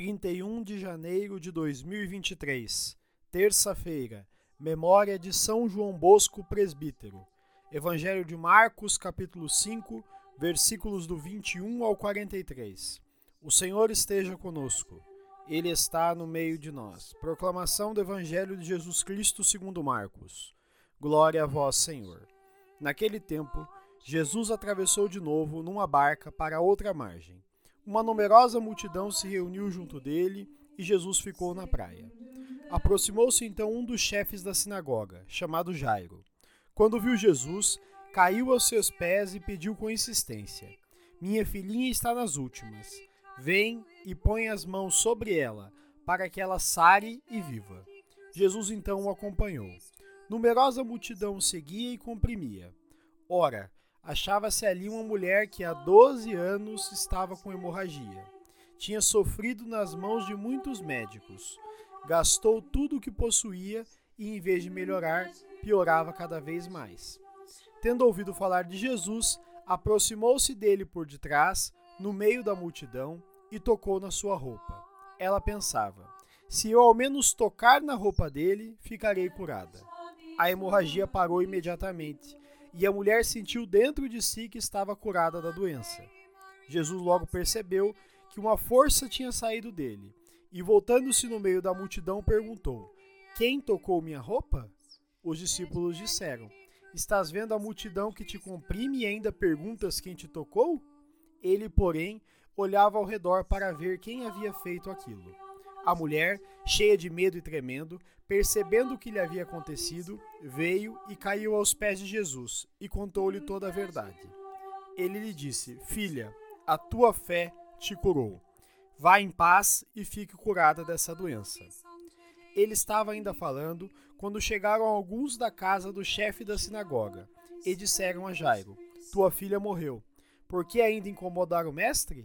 31 de janeiro de 2023, terça-feira, memória de São João Bosco Presbítero. Evangelho de Marcos, capítulo 5, versículos do 21 ao 43. O Senhor esteja conosco. Ele está no meio de nós. Proclamação do Evangelho de Jesus Cristo segundo Marcos. Glória a vós, Senhor. Naquele tempo, Jesus atravessou de novo numa barca para outra margem. Uma numerosa multidão se reuniu junto dele e Jesus ficou na praia. Aproximou-se então um dos chefes da sinagoga, chamado Jairo. Quando viu Jesus, caiu aos seus pés e pediu com insistência: Minha filhinha está nas últimas. Vem e põe as mãos sobre ela, para que ela sare e viva. Jesus então o acompanhou. Numerosa multidão seguia e comprimia. Ora, achava-se ali uma mulher que há 12 anos estava com hemorragia. Tinha sofrido nas mãos de muitos médicos. Gastou tudo o que possuía e, em vez de melhorar, piorava cada vez mais. Tendo ouvido falar de Jesus, aproximou-se dele por detrás, no meio da multidão, e tocou na sua roupa. Ela pensava: se eu ao menos tocar na roupa dele, ficarei curada. A hemorragia parou imediatamente e a mulher sentiu dentro de si que estava curada da doença. Jesus logo percebeu que uma força tinha saído dele e, voltando-se no meio da multidão, perguntou: Quem tocou minha roupa? Os discípulos disseram: Estás vendo a multidão que te comprime e ainda perguntas quem te tocou? Ele, porém, olhava ao redor para ver quem havia feito aquilo. A mulher, cheia de medo e tremendo, percebendo o que lhe havia acontecido, veio e caiu aos pés de Jesus e contou-lhe toda a verdade. Ele lhe disse: Filha, a tua fé te curou. Vá em paz e fique curada dessa doença. Ele estava ainda falando quando chegaram alguns da casa do chefe da sinagoga e disseram a Jairo: Tua filha morreu. Por que ainda incomodar o mestre?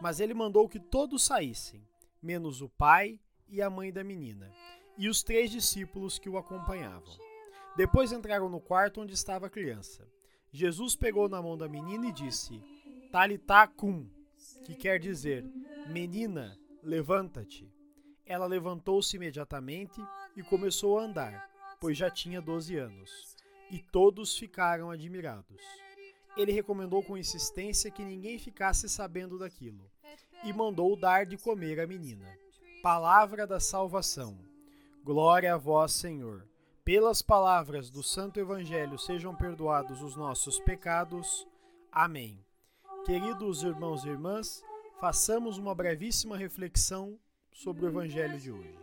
Mas ele mandou que todos saíssem, menos o pai e a mãe da menina, e os três discípulos que o acompanhavam. Depois entraram no quarto onde estava a criança. Jesus pegou na mão da menina e disse: Talitá cum, que quer dizer: Menina, levanta-te. Ela levantou-se imediatamente e começou a andar, pois já tinha doze anos. E todos ficaram admirados. Ele recomendou com insistência que ninguém ficasse sabendo daquilo, e mandou dar de comer à menina. Palavra da salvação. Glória a vós, Senhor. Pelas palavras do Santo Evangelho sejam perdoados os nossos pecados. Amém. Queridos irmãos e irmãs, façamos uma brevíssima reflexão sobre o Evangelho de hoje.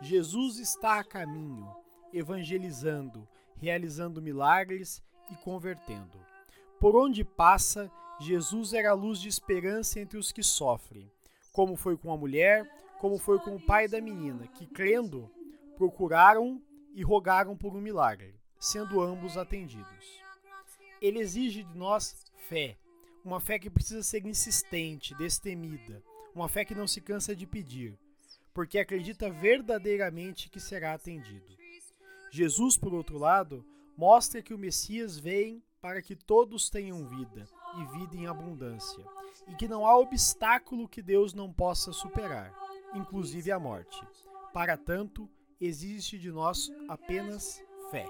Jesus está a caminho, evangelizando, realizando milagres e convertendo. Por onde passa, Jesus era a luz de esperança entre os que sofrem, como foi com a mulher, como foi com o pai da menina, que, crendo, procuraram e rogaram por um milagre, sendo ambos atendidos. Ele exige de nós fé, uma fé que precisa ser insistente, destemida, uma fé que não se cansa de pedir, porque acredita verdadeiramente que será atendido. Jesus, por outro lado, mostra que o Messias vem para que todos tenham vida e vida em abundância, e que não há obstáculo que Deus não possa superar, inclusive a morte. Para tanto, existe de nós apenas fé.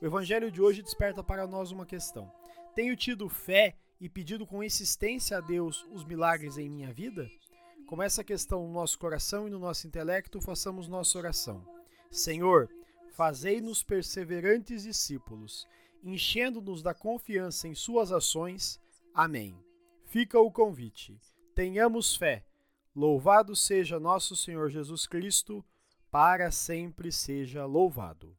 O evangelho de hoje desperta para nós uma questão: tenho tido fé e pedido com insistência a Deus os milagres em minha vida? Com essa questão no nosso coração e no nosso intelecto, façamos nossa oração. Senhor, fazei-nos perseverantes discípulos, enchendo-nos da confiança em Suas ações. Amém. Fica o convite. Tenhamos fé. Louvado seja nosso Senhor Jesus Cristo, para sempre seja louvado.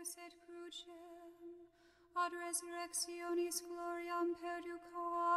eius et crucem, ad resurrectionis gloriam perducamur,